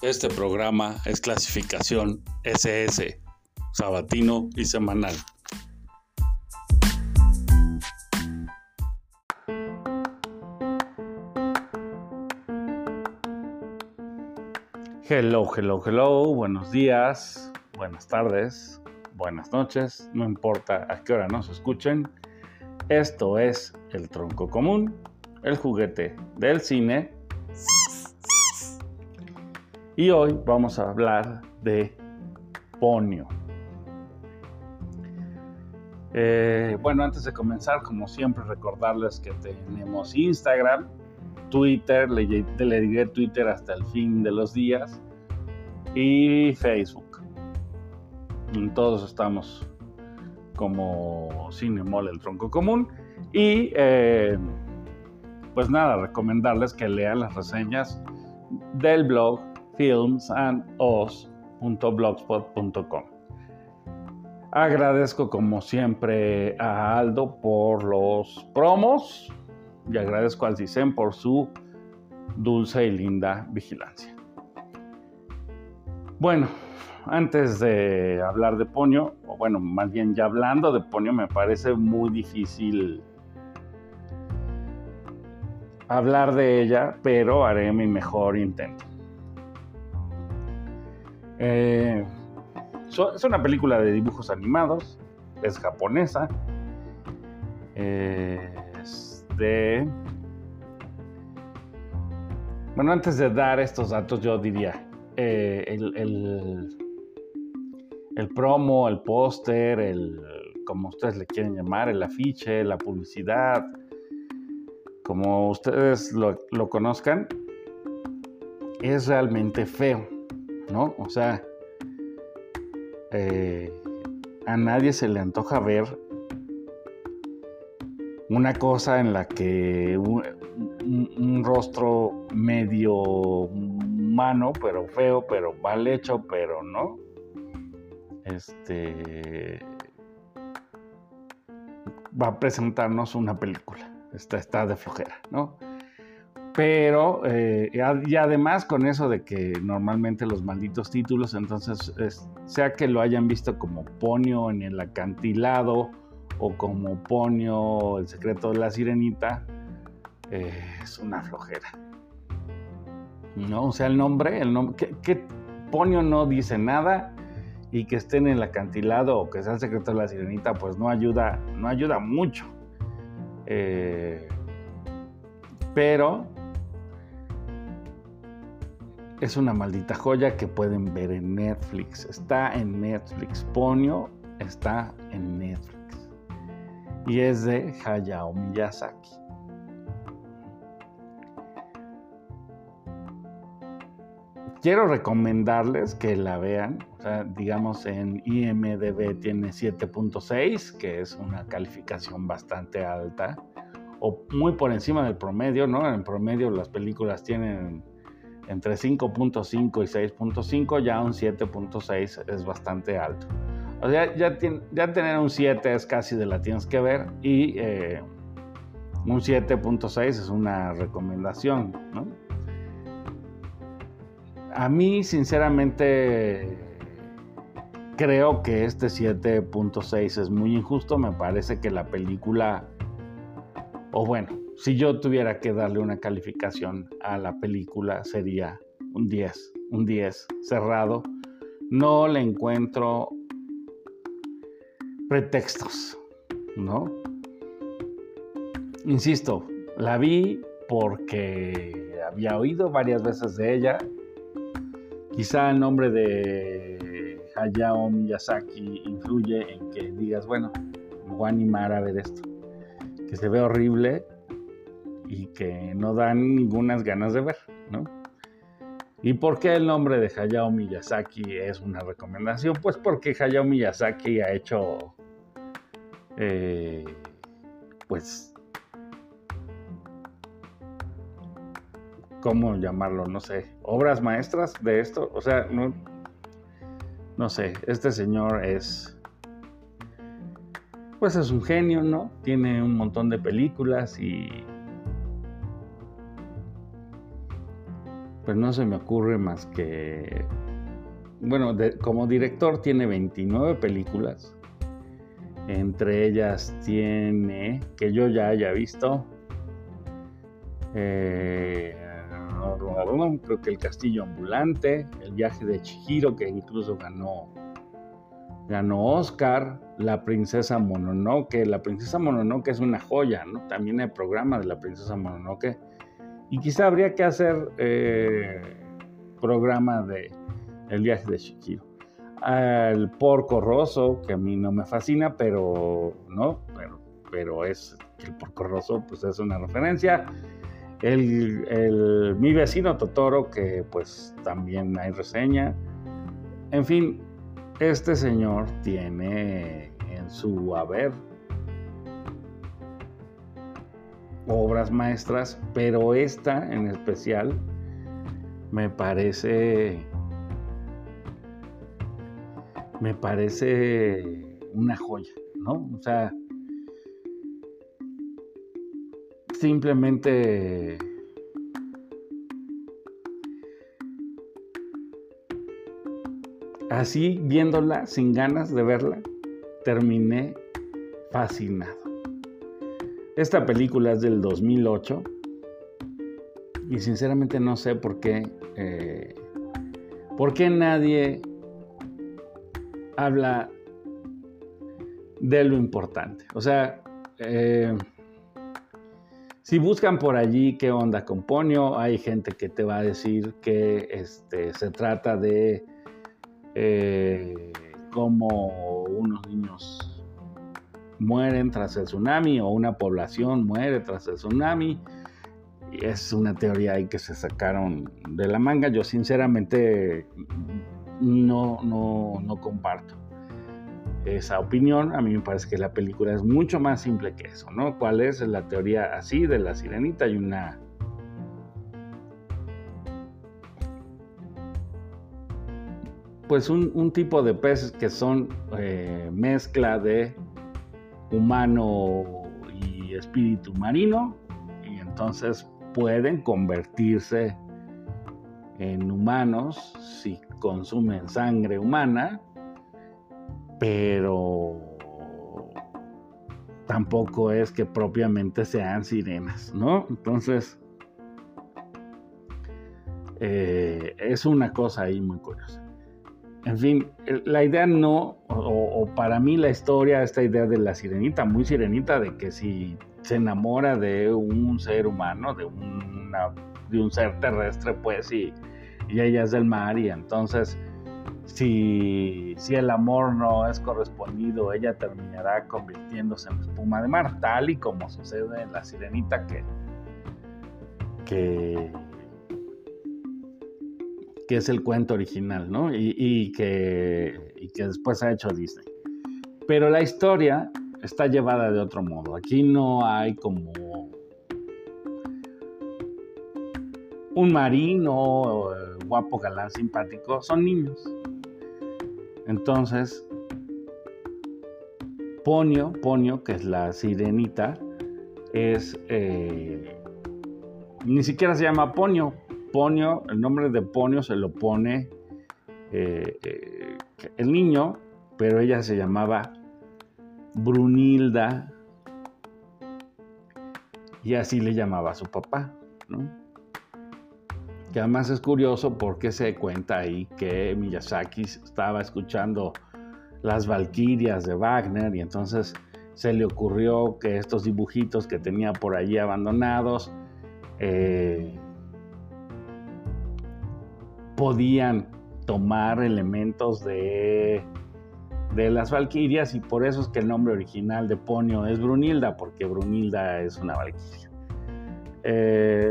Este programa es clasificación SS, sabatino y semanal. Hello, hello, hello, buenos días, buenas tardes, buenas noches, no importa a qué hora nos escuchen. Esto es El Tronco Común, el juguete del cine y hoy vamos a hablar de Ponio. Eh, bueno, antes de comenzar, como siempre, recordarles que tenemos Instagram, Twitter, le, diré Twitter hasta el fin de los días, y Facebook. Todos estamos como Cinemol, el tronco común. Y eh, pues nada, recomendarles que lean las reseñas del blog filmsandos.blogspot.com. Agradezco como siempre a Aldo por los promos y agradezco al CISEN por su dulce y linda vigilancia. Bueno, antes de hablar de Ponio, o bueno, más bien ya hablando de Ponio, me parece muy difícil hablar de ella, pero haré mi mejor intento. Eh, es una película de dibujos animados, es japonesa, es de... Bueno, antes de dar estos datos, yo diría, eh, el, el, promo, el póster, el, como ustedes le quieren llamar, el afiche, la publicidad, como ustedes lo, lo conozcan, es realmente feo ¿no? O sea, eh, a nadie se le antoja ver una cosa en la que un, rostro medio humano, pero feo, pero mal hecho, pero no. Este va a presentarnos una película. Está, está de flojera, ¿no? Pero, eh, y además con eso de que normalmente los malditos títulos, entonces, sea que lo hayan visto como Ponio en el acantilado o como Ponio, el secreto de la sirenita, eh, es una flojera. ¿No? O sea, el nombre, el nombre, que, Ponio no dice nada y que esté en el acantilado o que sea el secreto de la sirenita, pues no ayuda, no ayuda mucho. Eh, pero es una maldita joya que pueden ver en Netflix. Está en Netflix. Ponio está en Netflix. Y es de Hayao Miyazaki. Quiero recomendarles que la vean. digamos en IMDB tiene 7.6, que es una calificación bastante alta. O muy por encima del promedio, ¿no? En promedio las películas tienen entre 5.5 y 6.5, ya un 7.6 es bastante alto. O sea, ya, tener un 7 es casi de la tienes que ver y eh, un 7.6 es una recomendación. A mí, sinceramente, creo que este 7.6 es muy injusto. Me parece que la película, o bueno, si yo tuviera que darle una calificación a la película sería un 10, un 10 cerrado. No le encuentro pretextos, ¿no? Insisto, la vi porque había oído varias veces de ella. Quizá el nombre de Hayao Miyazaki influye en que digas, bueno, me voy a animar a ver esto. Que se ve horrible, y que no dan ningunas ganas de ver, ¿no? ¿Y por qué el nombre de Hayao Miyazaki es una recomendación? Pues porque Hayao Miyazaki ha hecho, eh, pues, ¿cómo llamarlo? No sé, obras maestras de esto. O sea, no, no sé, este señor es, pues es un genio, ¿no? Tiene un montón de películas y pues no se me ocurre más que, bueno, como director tiene 29 películas, entre ellas tiene, que yo ya haya visto, eh, creo que El Castillo Ambulante, El viaje de Chihiro, que incluso ganó, ganó Oscar, La Princesa Mononoke. La Princesa Mononoke es una joya, ¿no? También el programa de La Princesa Mononoke. Y quizá habría que hacer eh, programa de El viaje de Chihiro. El Porco Rosso, que a mí no me fascina, pero no, pero, pero es el Porco Rosso, pues es una referencia el, mi vecino Totoro, que pues también hay reseña. En fin, este señor tiene en su haber obras maestras, pero esta en especial me parece me parece una joya, ¿no? O sea, simplemente así viéndola sin ganas de verla, terminé fascinado. Esta película es del 2008 y sinceramente no sé por qué, eh, por qué nadie habla de lo importante. O sea, eh, si buscan por allí qué onda con Ponio, hay gente que te va a decir que este, se trata de eh, cómo unos niños mueren tras el tsunami o una población muere tras el tsunami. Y es una teoría ahí que se sacaron de la manga. Yo sinceramente no, no, no comparto esa opinión. A mí me parece que la película es mucho más simple que eso, ¿no? ¿Cuál es la teoría así de la sirenita? Hay una... Pues un, tipo de peces que son eh, mezcla de humano y espíritu marino y entonces pueden convertirse en humanos si consumen sangre humana pero tampoco es que propiamente sean sirenas, ¿no? Entonces, eh, es una cosa ahí muy curiosa. En fin, la idea no, o, para mí la historia, esta idea de la sirenita, muy sirenita, de que si se enamora de un ser humano, de, de un ser terrestre, pues, y, y ella es del mar, y entonces si, el amor no es correspondido, ella terminará convirtiéndose en espuma de mar, tal y como sucede en La Sirenita que, que, es el cuento original, ¿no? Y, que, y que después ha hecho Disney. Pero la historia está llevada de otro modo. Aquí no hay como un marino eh, guapo, galán, simpático. Son niños entonces, Ponio, Ponio, que es la sirenita, es... Eh, ni siquiera se llama Ponio. Ponio, el nombre de Ponio se lo pone eh, eh, el niño, pero ella se llamaba Brunilda. Y así le llamaba a su papá, que además es curioso porque se cuenta ahí que Miyazaki estaba escuchando las Valquirias de Wagner y entonces se le ocurrió que estos dibujitos que tenía por allí abandonados eh, podían tomar elementos de, de las Valquirias y por eso es que el nombre original de Ponio es Brunilda, porque Brunilda es una Valquiria. Eh,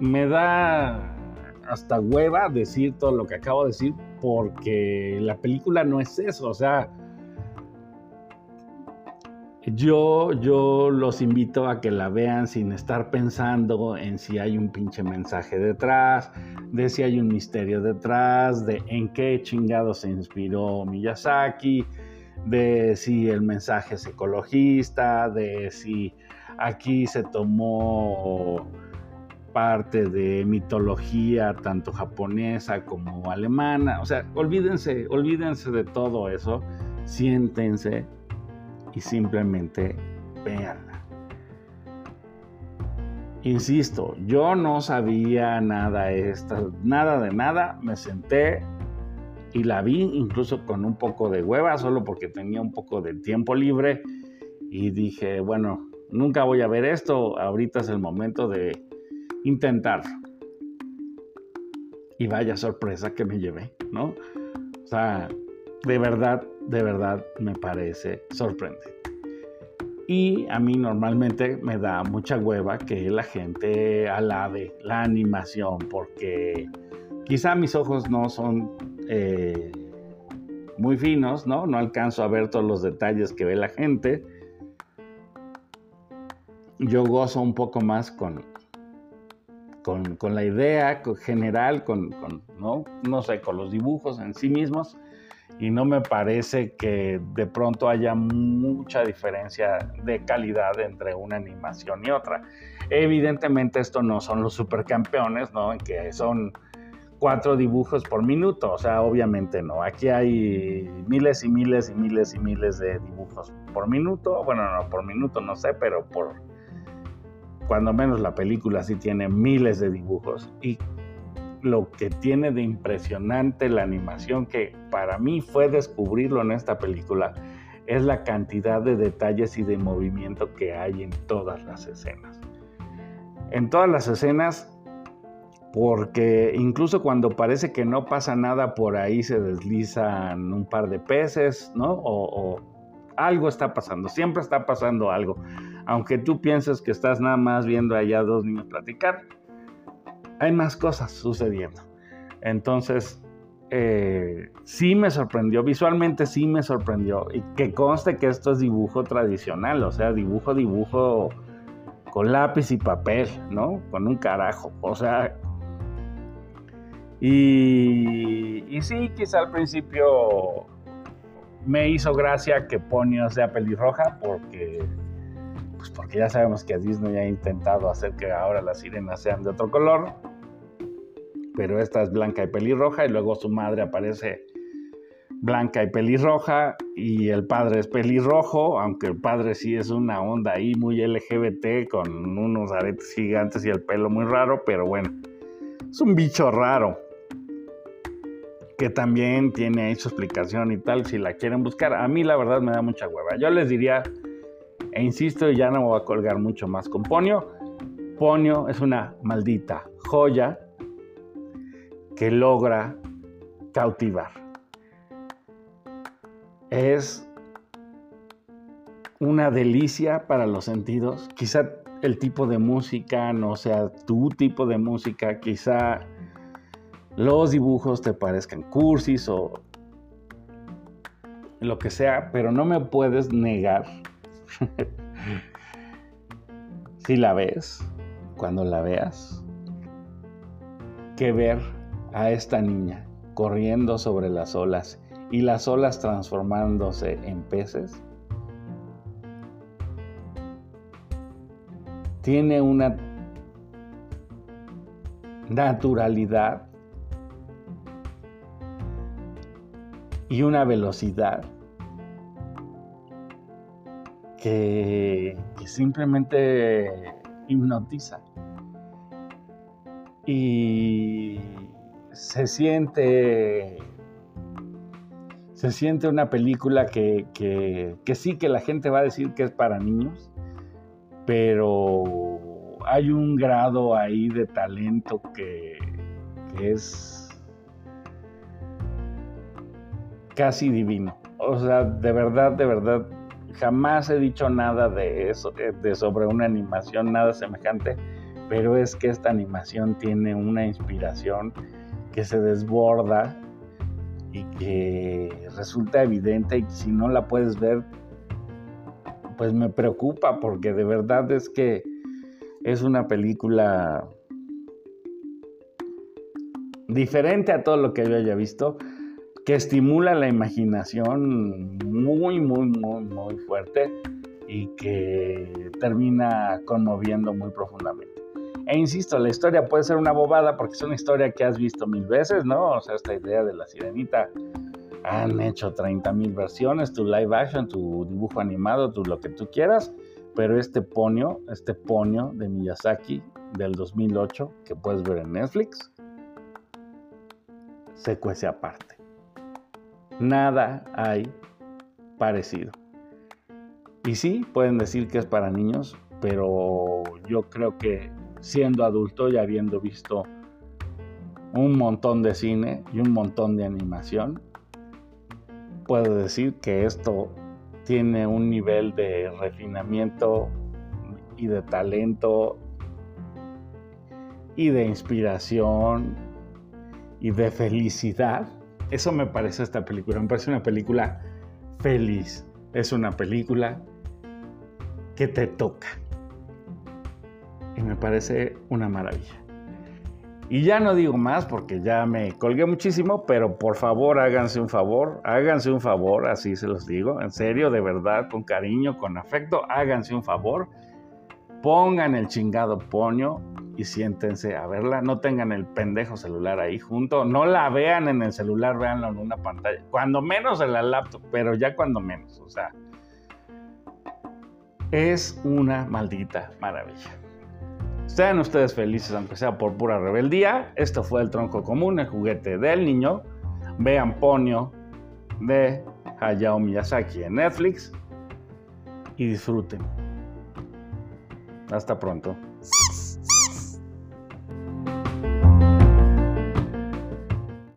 me da hasta hueva decir todo lo que acabo de decir porque la película no es eso, o sea, yo, yo los invito a que la vean sin estar pensando en si hay un pinche mensaje detrás, de si hay un misterio detrás, de en qué chingado se inspiró Miyazaki. de si el mensaje es ecologista, de si aquí se tomó parte de mitología tanto japonesa como alemana. O sea, olvídense, olvídense de todo eso, siéntense y simplemente véanla. Insisto, yo no sabía nada nada de nada, me senté y la vi incluso con un poco de hueva, solo porque tenía un poco de tiempo libre y dije, bueno, nunca voy a ver esto, ahorita es el momento de intentarlo. Y vaya sorpresa que me llevé, ¿no? O sea, de verdad, de verdad me parece sorprendente. Y a mí normalmente me da mucha hueva que la gente alabe la animación porque quizá mis ojos no son eh, muy finos, ¿no? No alcanzo a ver todos los detalles que ve la gente. Yo gozo un poco más con, con, la idea general, con, ¿no? no sé, con los dibujos en sí mismos y no me parece que de pronto haya mucha diferencia de calidad entre una animación y otra. Evidentemente esto no son los supercampeones, ¿no? En que son cuatro dibujos por minuto, o sea, obviamente no. Aquí hay miles y miles y miles y miles de dibujos por minuto. Bueno, no, por minuto no sé, pero por cuando menos la película sí tiene miles de dibujos y lo que tiene de impresionante la animación que para mí fue descubrirlo en esta película es la cantidad de detalles y de movimiento que hay en todas las escenas. En todas las escenas, porque incluso cuando parece que no pasa nada, por ahí se deslizan un par de peces, ¿no? O, algo está pasando, siempre está pasando algo. Aunque tú pienses que estás nada más viendo allá dos niños platicar, hay más cosas sucediendo. Entonces, eh, sí me sorprendió, visualmente sí me sorprendió. Y que conste que esto es dibujo tradicional, o sea, dibujo, dibujo con lápiz y papel, ¿no? Con un carajo. O sea, y, sí, quizá al principio me hizo gracia que Ponio sea pelirroja porque pues porque ya sabemos que Disney ha intentado hacer que ahora las sirenas sean de otro color, pero esta es blanca y pelirroja y luego su madre aparece blanca y pelirroja y el padre es pelirrojo, aunque el padre sí es una onda ahí muy LGBT con unos aretes gigantes y el pelo muy raro, pero bueno, es un bicho raro que también tiene ahí su explicación y tal, si la quieren buscar. A mí la verdad me da mucha hueva. Yo les diría e insisto, ya no voy a colgar mucho más con Ponio. Ponio es una maldita joya que logra cautivar. Es una delicia para los sentidos. Quizá el tipo de música no sea tu tipo de música, quizá los dibujos te parezcan cursis o lo que sea, pero no me puedes negar si la ves, cuando la veas, que ver a esta niña corriendo sobre las olas y las olas transformándose en peces, tiene una naturalidad y una velocidad que, simplemente hipnotiza. Y se siente se siente una película que, sí que la gente va a decir que es para niños, pero hay un grado ahí de talento que, que es casi divino. O sea, de verdad, de verdad, jamás he dicho nada de eso, de sobre una animación, nada semejante, pero es que esta animación tiene una inspiración que se desborda y que resulta evidente y si no la puedes ver, pues me preocupa porque de verdad es que es una película diferente a todo lo que yo haya visto que estimula la imaginación muy, muy, muy, muy fuerte y que termina conmoviendo muy profundamente. E insisto, la historia puede ser una bobada porque es una historia que has visto mil veces, ¿no? O sea, esta idea de la sirenita han hecho 30 mil versiones, tu live action, tu dibujo animado, tu lo que tú quieras, pero este ponio, este ponio de Miyazaki del 2008 que puedes ver en Netflix, se cuece aparte. Nada hay parecido. Y sí, pueden decir que es para niños, pero yo creo que siendo adulto y habiendo visto un montón de cine y un montón de animación, puedo decir que esto tiene un nivel de refinamiento y de talento y de inspiración y de felicidad. Eso me parece esta película. Me parece una película feliz. Es una película que te toca me parece una maravilla. Y ya no digo más porque ya me colgué muchísimo, pero por favor háganse un favor, háganse un favor, así se los digo, en serio, de verdad, con cariño, con afecto, háganse un favor, pongan el chingado poño y siéntense a verla, no tengan el pendejo celular ahí junto, no la vean en el celular, véanlo en una pantalla, cuando menos en la laptop, pero ya cuando menos, o sea, es una maldita maravilla. Sean ustedes felices, aunque sea por pura rebeldía. Esto fue el tronco común, el juguete del niño. Vean Ponyo de Hayao Miyazaki en Netflix y disfruten. Hasta pronto.